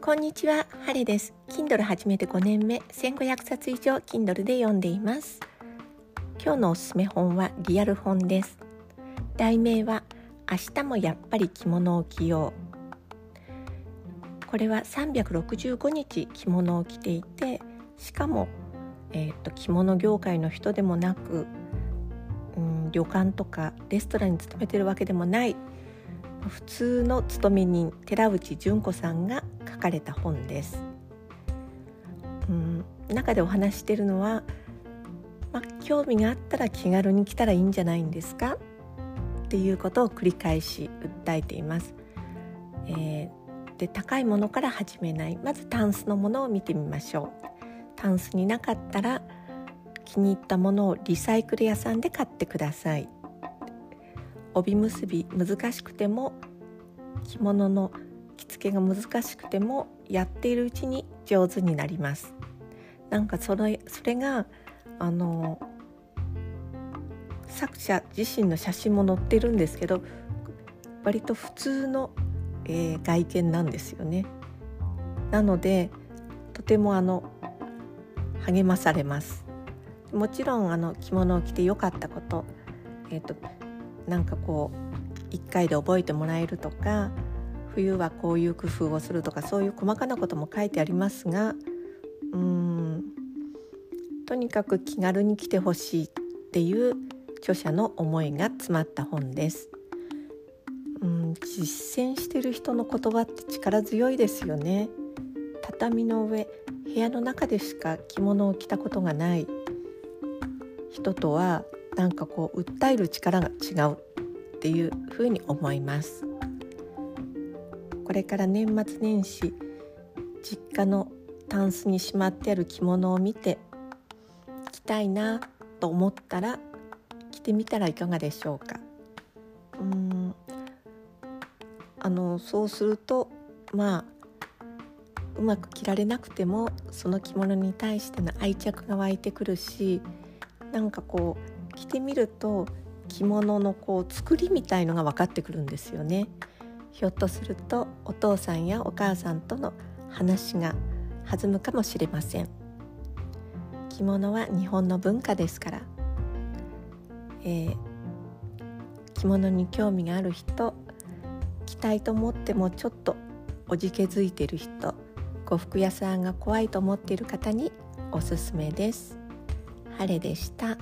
こんにちは、ハレです。Kindle 始めて5年目、1500冊以上 Kindle で読んでいます。今日のおすすめ本はリアル本です。題名は明日もやっぱり着物を着よう。これは365日着物を着ていて、しかも、えーと、着物業界の人でもなく、うん、旅館とかレストランに勤めてるわけでもない普通の勤め人寺内純子さんが書かれた本です。うん、中でお話してるのは、ま、興味があったら気軽に来たらいいんじゃないんですか？っていうことを繰り返し訴えています。えー、で高いものから始めないまずタンスのものを見てみましょう。タンスになかったら気に入ったものをリサイクル屋さんで買ってください。帯結び難しくても着物の着付けが難しくてもやっているうちに上手になります。なんかそれそれがあの作者自身の写真も載ってるんですけど割と普通の、えー、外見なんですよね。なのでとてもあの励まされます。もちろんあの着物を着て良かったこと,、えーとなんかこう1回で覚えてもらえるとか冬はこういう工夫をするとかそういう細かなことも書いてありますがうんとにかく気軽に来てほしいっていう著者の思いが詰まった本です。うん実践してる人の言葉って力強いですよね。畳の上部屋の中でしか着物を着たことがない人とはなんかこう訴える力が違うっていうふに思います。これから年末年始実家のタンスにしまってある着物を見て着たいなと思ったら着てみたらいかがでしょうか。うんあのそうするとまあうまく着られなくてもその着物に対しての愛着が湧いてくるしなんかこう着てみると着物のこう作りみたいのが分かってくるんですよね。ひょっとするとお父さんやお母さんとの話が弾むかもしれません。着物は日本の文化ですから、えー、着物に興味がある人着たいと思ってもちょっとおじけづいている人呉服屋さんが怖いと思っている方におすすめです。晴れでした。